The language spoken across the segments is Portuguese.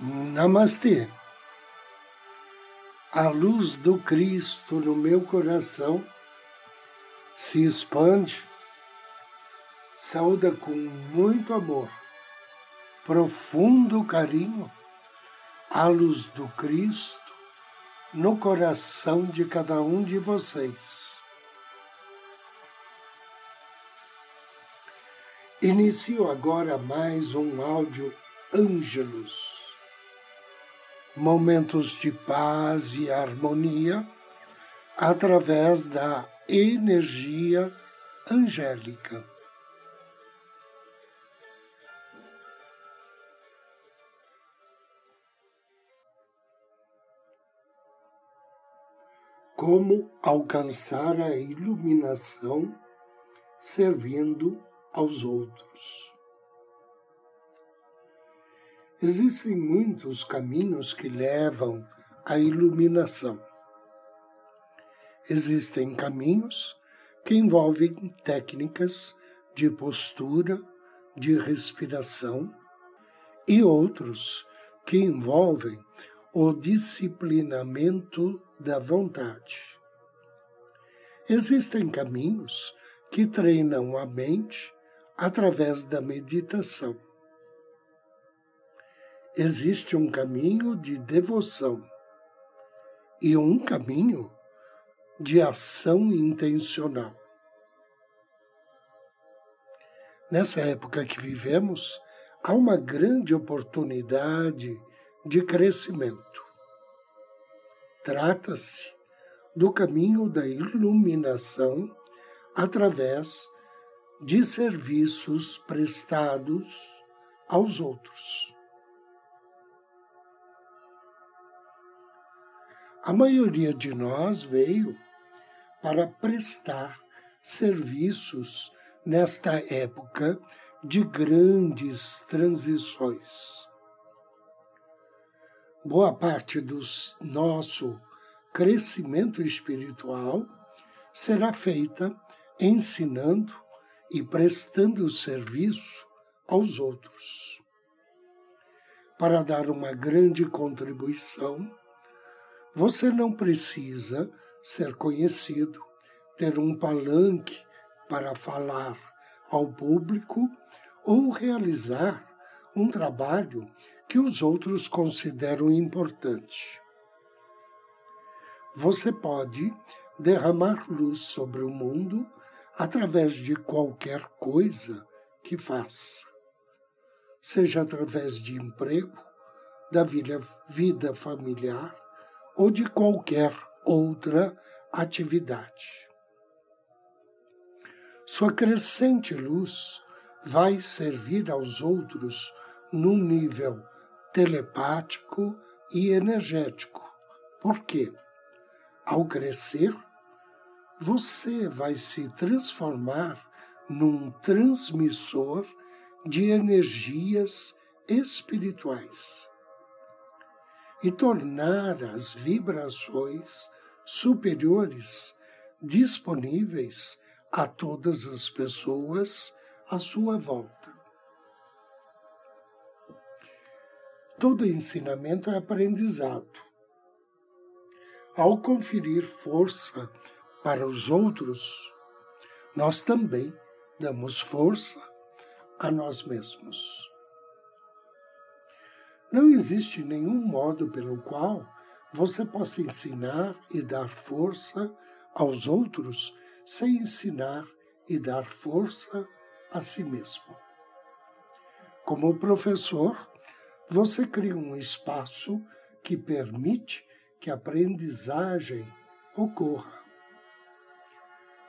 Namastê. A luz do Cristo no meu coração se expande, sauda com muito amor, profundo carinho, a luz do Cristo no coração de cada um de vocês. Inicio agora mais um áudio Ângelos momentos de paz e harmonia através da energia angélica. Como alcançar a iluminação servindo aos outros. Existem muitos caminhos que levam à iluminação. Existem caminhos que envolvem técnicas de postura, de respiração, e outros que envolvem o disciplinamento da vontade. Existem caminhos que treinam a mente através da meditação existe um caminho de devoção e um caminho de ação intencional. Nessa época que vivemos, há uma grande oportunidade de crescimento. Trata-se do caminho da iluminação através de serviços prestados aos outros. A maioria de nós veio para prestar serviços nesta época de grandes transições. Boa parte do nosso crescimento espiritual será feita ensinando e prestando serviço aos outros. Para dar uma grande contribuição, você não precisa ser conhecido, ter um palanque para falar ao público ou realizar um trabalho que os outros consideram importante. Você pode derramar luz sobre o mundo através de qualquer coisa que faça, seja através de emprego, da vida familiar, ou de qualquer outra atividade. Sua crescente luz vai servir aos outros num nível telepático e energético. Por quê? Ao crescer, você vai se transformar num transmissor de energias espirituais e tornar as vibrações superiores disponíveis a todas as pessoas à sua volta. Todo ensinamento é aprendizado. Ao conferir força para os outros, nós também damos força a nós mesmos. Não existe nenhum modo pelo qual você possa ensinar e dar força aos outros sem ensinar e dar força a si mesmo. Como professor, você cria um espaço que permite que a aprendizagem ocorra.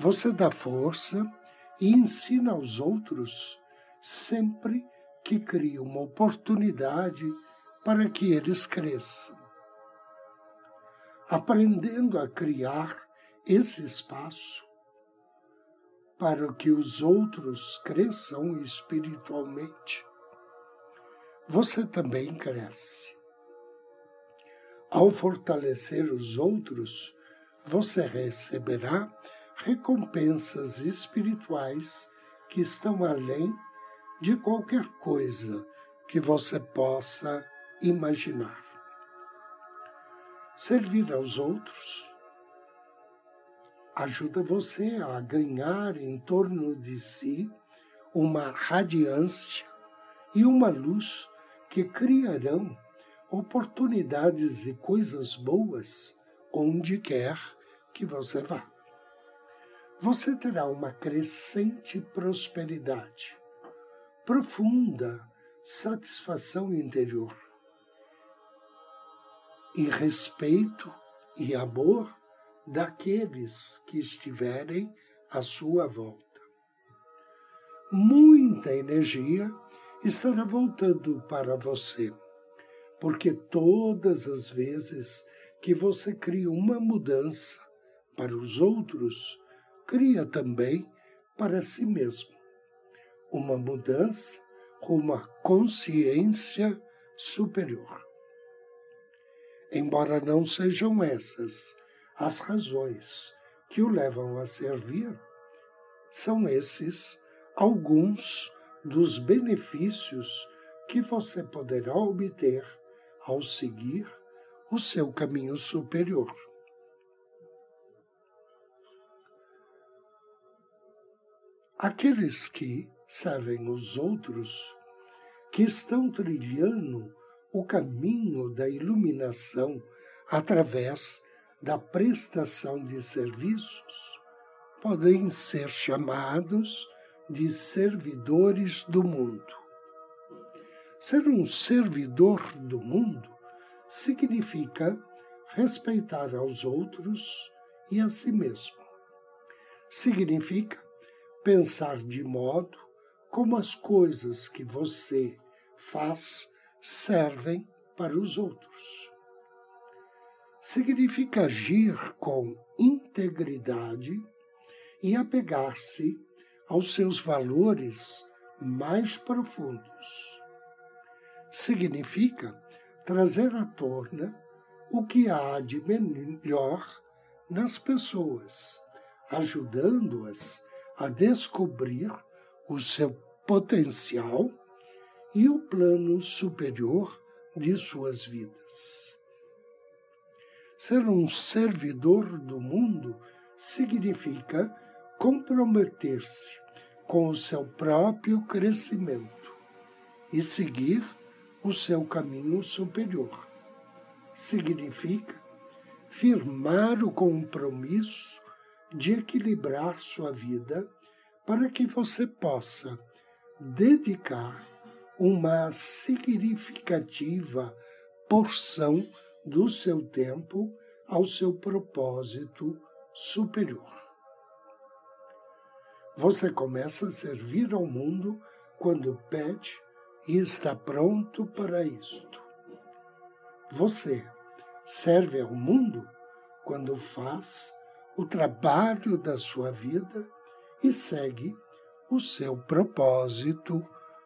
Você dá força e ensina aos outros sempre que cria uma oportunidade para que eles cresçam. Aprendendo a criar esse espaço para que os outros cresçam espiritualmente, você também cresce. Ao fortalecer os outros, você receberá recompensas espirituais que estão além de qualquer coisa que você possa imaginar. Servir aos outros ajuda você a ganhar em torno de si uma radiância e uma luz que criarão oportunidades e coisas boas onde quer que você vá. Você terá uma crescente prosperidade, profunda satisfação interior e respeito e amor daqueles que estiverem à sua volta. Muita energia estará voltando para você, porque todas as vezes que você cria uma mudança para os outros, cria também para si mesmo. Uma mudança com uma consciência superior. Embora não sejam essas as razões que o levam a servir, são esses alguns dos benefícios que você poderá obter ao seguir o seu caminho superior. Aqueles que servem os outros, que estão trilhando o caminho da iluminação através da prestação de serviços, podem ser chamados de servidores do mundo. Ser um servidor do mundo significa respeitar aos outros e a si mesmo. Significa pensar de modo como as coisas que você faz servem para os outros. Significa agir com integridade e apegar-se aos seus valores mais profundos. Significa trazer à tona o que há de melhor nas pessoas, ajudando-as a descobrir o seu potencial e o plano superior de suas vidas. Ser um servidor do mundo significa comprometer-se com o seu próprio crescimento e seguir o seu caminho superior. Significa firmar o compromisso de equilibrar sua vida para que você possa dedicar uma significativa porção do seu tempo ao seu propósito superior. Você começa a servir ao mundo quando pede e está pronto para isto. Você serve ao mundo quando faz o trabalho da sua vida e segue o seu propósito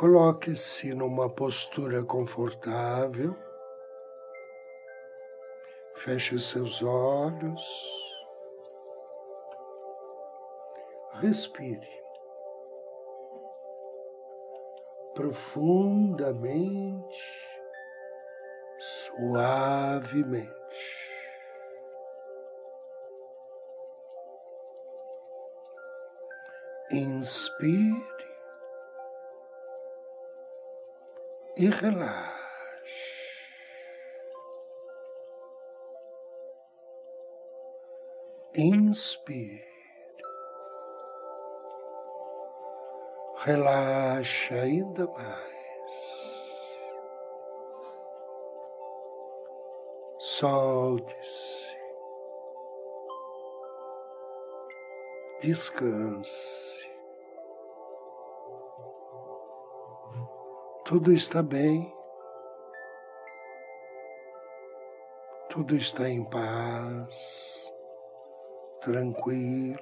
Coloque-se numa postura confortável. Feche seus olhos. Respire profundamente, suavemente. Inspire e relaxe. Inspire. Relaxe ainda mais. Solte-se. Descanse. Tudo está bem, tudo está em paz, tranquilo,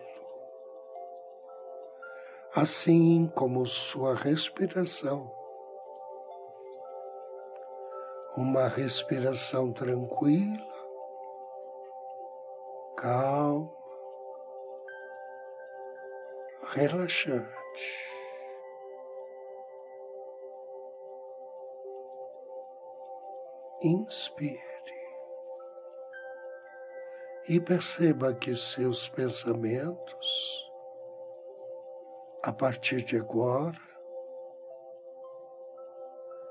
assim como sua respiração. Uma respiração tranquila, calma, relaxante. Inspire e perceba que seus pensamentos, a partir de agora,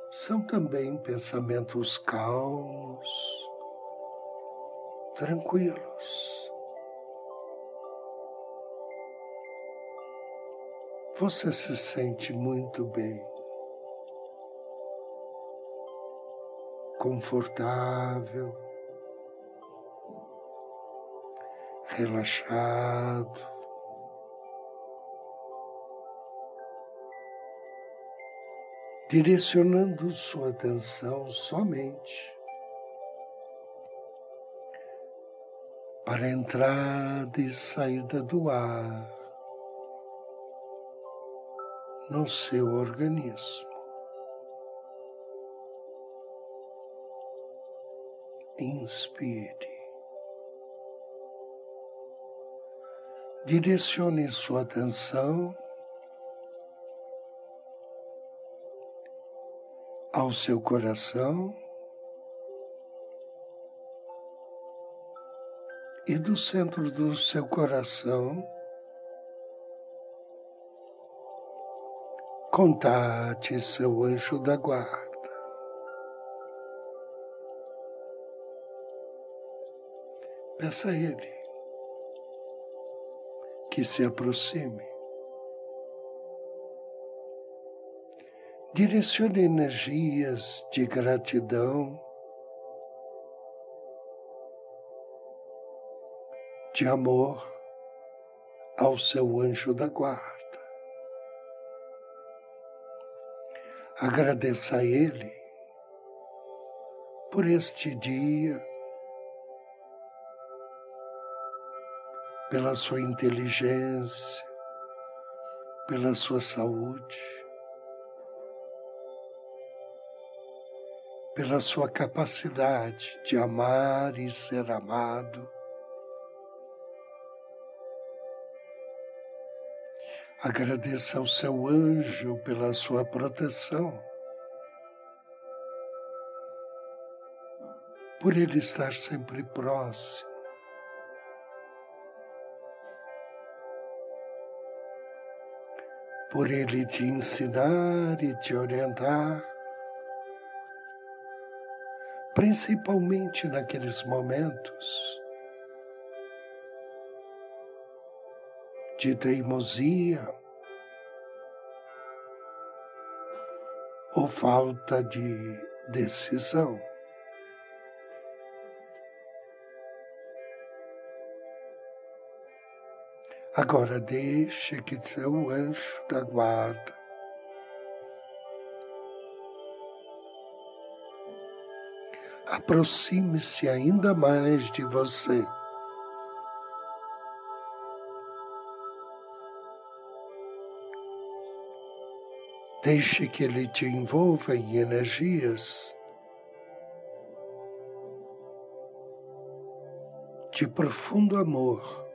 são também pensamentos calmos, tranquilos. Você se sente muito bem. Confortável, relaxado. Direcionando sua atenção somente para a entrada e saída do ar no seu organismo. Inspire. Direcione sua atenção ao seu coração e do centro do seu coração contate seu anjo da guarda. Peça a Ele que se aproxime. Direcione energias de gratidão, de amor ao seu anjo da guarda. Agradeça a Ele por este dia pela sua inteligência, pela sua saúde, pela sua capacidade de amar e ser amado. Agradeça ao seu anjo pela sua proteção, por ele estar sempre próximo por Ele te ensinar e te orientar, principalmente naqueles momentos de teimosia ou falta de decisão. Agora deixe que seu anjo da guarda aproxime-se ainda mais de você. Deixe que ele te envolva em energias de profundo amor.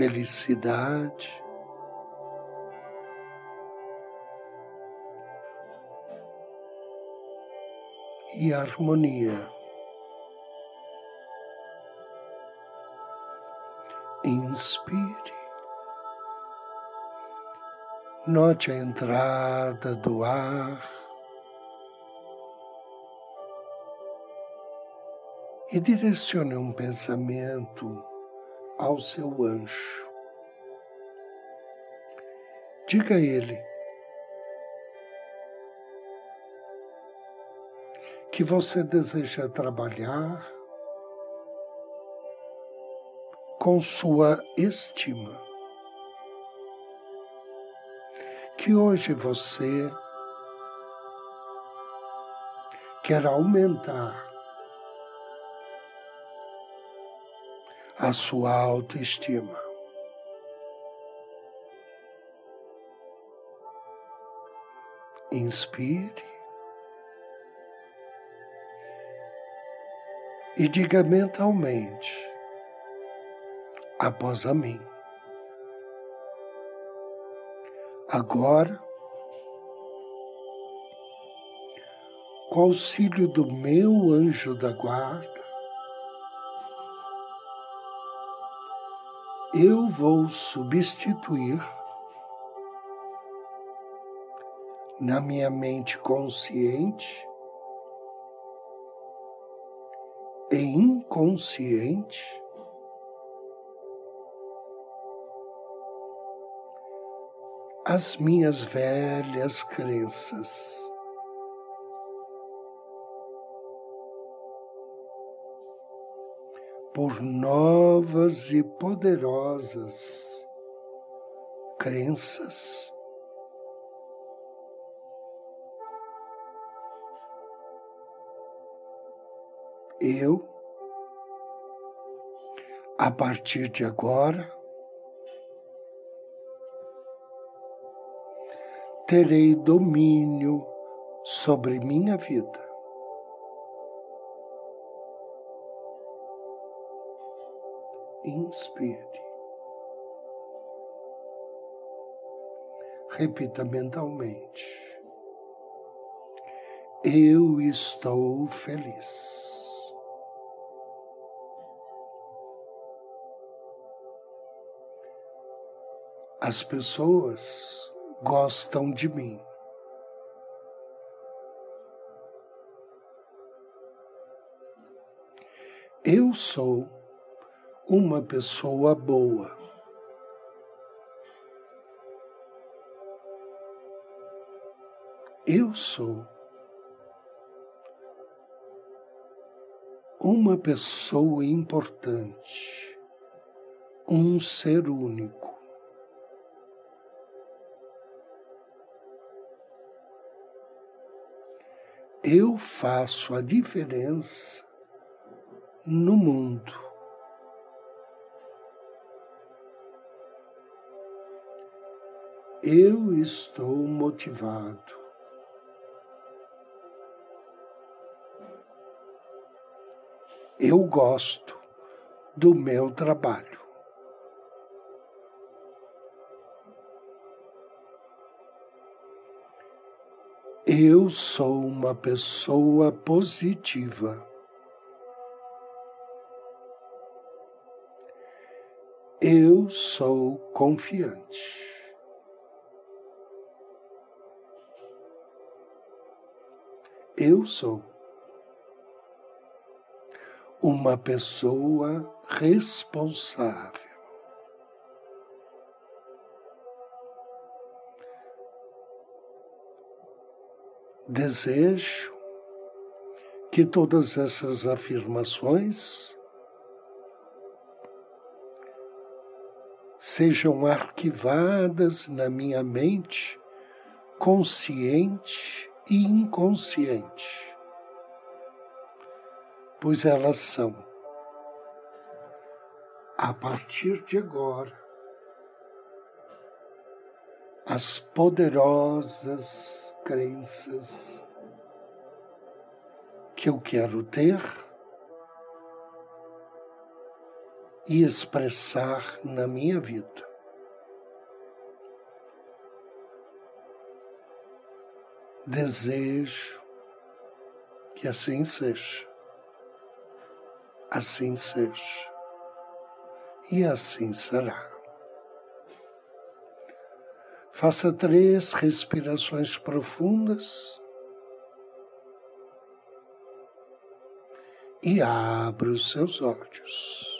Felicidade. E harmonia. Inspire. Note a entrada do ar. E direcione um pensamento ao seu anjo. Diga a ele que você deseja trabalhar com sua estima que hoje você quer aumentar a sua autoestima. Inspire e diga mentalmente, após a mim. Agora, com auxílio do meu anjo da guarda, eu vou substituir na minha mente consciente e inconsciente as minhas velhas crenças. Por novas e poderosas crenças. Eu, a partir de agora, terei domínio sobre minha vida. Inspire. Repita mentalmente. Eu estou feliz. As pessoas gostam de mim. Eu sou uma pessoa boa. Eu sou uma pessoa importante, um ser único. eu faço a diferença no mundo. Eu estou motivado. Eu gosto do meu trabalho. Eu sou uma pessoa positiva. Eu sou confiante. Eu sou uma pessoa responsável. Desejo que todas essas afirmações sejam arquivadas na minha mente, consciente inconsciente, pois elas são, a partir de agora, as poderosas crenças que eu quero ter e expressar na minha vida. Desejo que assim seja, assim seja, e assim será. Faça três respirações profundas e abra os seus olhos.